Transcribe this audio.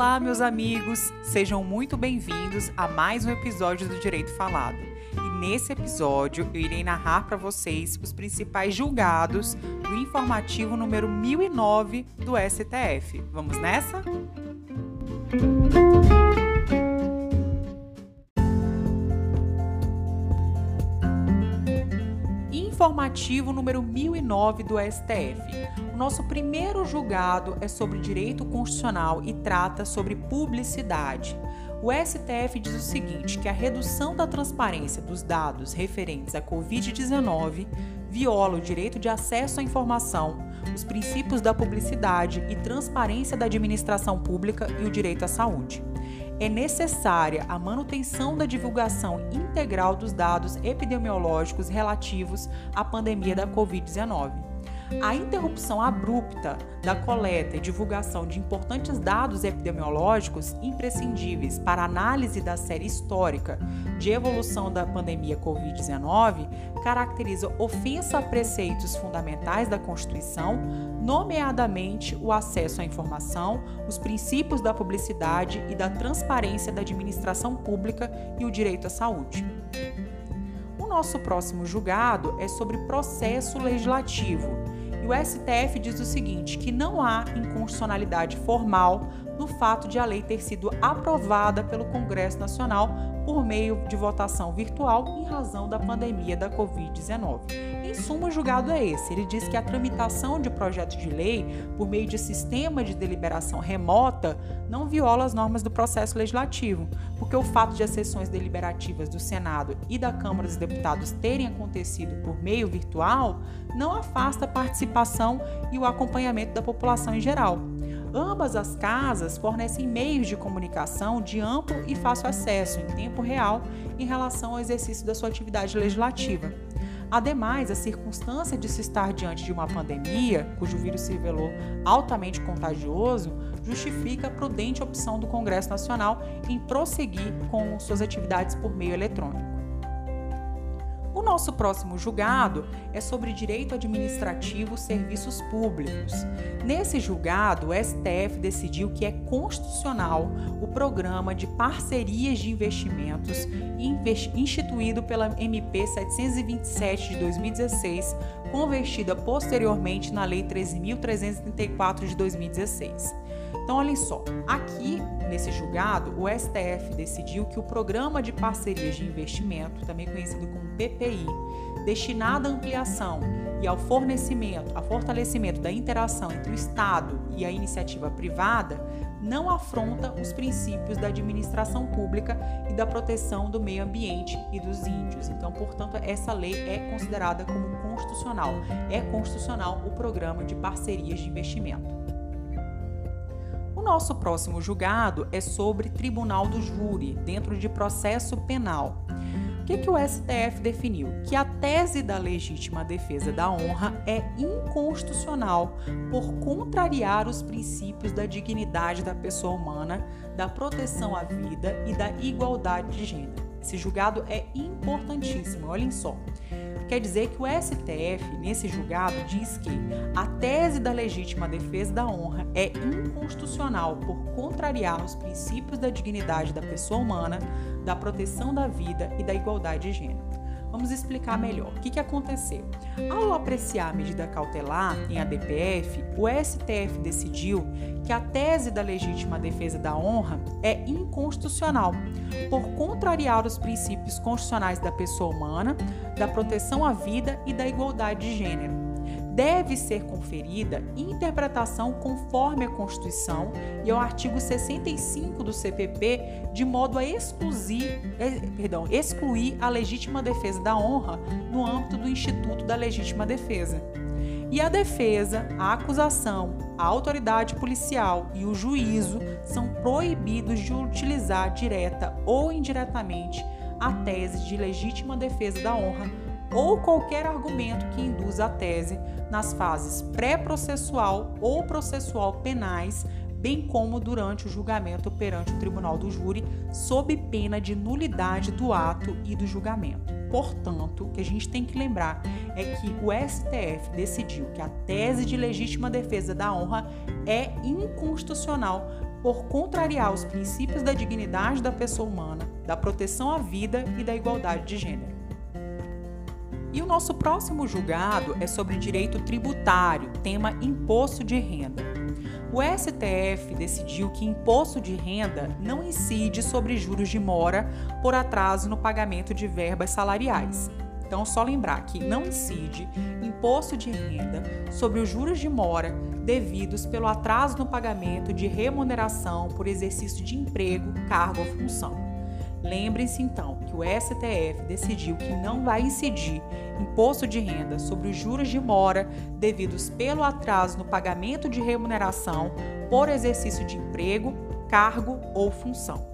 Olá, meus amigos! Sejam muito bem-vindos a mais um episódio do Direito Falado. E nesse episódio eu irei narrar para vocês os principais julgados do informativo número 1009 do STF. Vamos nessa? Informativo número 1009 do STF. O nosso primeiro julgado é sobre direito constitucional e trata sobre publicidade. O STF diz o seguinte: que a redução da transparência dos dados referentes à Covid-19 viola o direito de acesso à informação, os princípios da publicidade e transparência da administração pública e o direito à saúde é necessária a manutenção da divulgação integral dos dados epidemiológicos relativos à pandemia da Covid-19. A interrupção abrupta da coleta e divulgação de importantes dados epidemiológicos imprescindíveis para análise da série histórica de evolução da pandemia Covid-19 caracteriza ofensa a preceitos fundamentais da Constituição, nomeadamente o acesso à informação, os princípios da publicidade e da transparência da administração pública e o direito à saúde. Nosso próximo julgado é sobre processo legislativo o STF diz o seguinte: que não há inconstitucionalidade formal no fato de a lei ter sido aprovada pelo Congresso Nacional por meio de votação virtual em razão da pandemia da Covid-19. Em suma, o julgado é esse. Ele diz que a tramitação de projeto de lei por meio de sistema de deliberação remota não viola as normas do processo legislativo, porque o fato de as sessões deliberativas do Senado e da Câmara dos Deputados terem acontecido por meio virtual não afasta a participação e o acompanhamento da população em geral. Ambas as casas fornecem meios de comunicação de amplo e fácil acesso em tempo real em relação ao exercício da sua atividade legislativa. Ademais, a circunstância de se estar diante de uma pandemia, cujo vírus se revelou altamente contagioso, justifica a prudente opção do Congresso Nacional em prosseguir com suas atividades por meio eletrônico. O nosso próximo julgado é sobre direito administrativo serviços públicos. Nesse julgado, o STF decidiu que é constitucional o programa de parcerias de investimentos instituído pela MP 727 de 2016, convertida posteriormente na Lei 13.334 de 2016. Então, olhem só, aqui nesse julgado, o STF decidiu que o Programa de Parcerias de Investimento, também conhecido como PPI, destinado à ampliação e ao fornecimento, fortalecimento da interação entre o Estado e a iniciativa privada, não afronta os princípios da administração pública e da proteção do meio ambiente e dos índios. Então, portanto, essa lei é considerada como constitucional. É constitucional o programa de parcerias de investimento. Nosso próximo julgado é sobre Tribunal do Júri, dentro de processo penal. O que, que o STF definiu? Que a tese da legítima defesa da honra é inconstitucional por contrariar os princípios da dignidade da pessoa humana, da proteção à vida e da igualdade de gênero. Esse julgado é importantíssimo, olhem só quer dizer que o STF, nesse julgado, diz que a tese da legítima defesa da honra é inconstitucional por contrariar os princípios da dignidade da pessoa humana, da proteção da vida e da igualdade de gênero. Vamos explicar melhor. O que, que aconteceu? Ao apreciar a medida cautelar em ADPF, o STF decidiu que a tese da legítima defesa da honra é inconstitucional, por contrariar os princípios constitucionais da pessoa humana, da proteção à vida e da igualdade de gênero deve ser conferida interpretação conforme a Constituição e ao artigo 65 do CPP, de modo a excluir, eh, perdão, excluir a legítima defesa da honra no âmbito do Instituto da Legítima Defesa. E a defesa, a acusação, a autoridade policial e o juízo são proibidos de utilizar direta ou indiretamente a tese de legítima defesa da honra ou qualquer argumento que induza a tese nas fases pré-processual ou processual penais, bem como durante o julgamento perante o tribunal do júri, sob pena de nulidade do ato e do julgamento. Portanto, o que a gente tem que lembrar é que o STF decidiu que a tese de legítima defesa da honra é inconstitucional por contrariar os princípios da dignidade da pessoa humana, da proteção à vida e da igualdade de gênero. E o nosso próximo julgado é sobre direito tributário, tema imposto de renda. O STF decidiu que imposto de renda não incide sobre juros de mora por atraso no pagamento de verbas salariais. Então, só lembrar que não incide imposto de renda sobre os juros de mora devidos pelo atraso no pagamento de remuneração por exercício de emprego, cargo ou função. Lembrem-se então que o STF decidiu que não vai incidir imposto de renda sobre os juros de mora devidos pelo atraso no pagamento de remuneração por exercício de emprego, cargo ou função.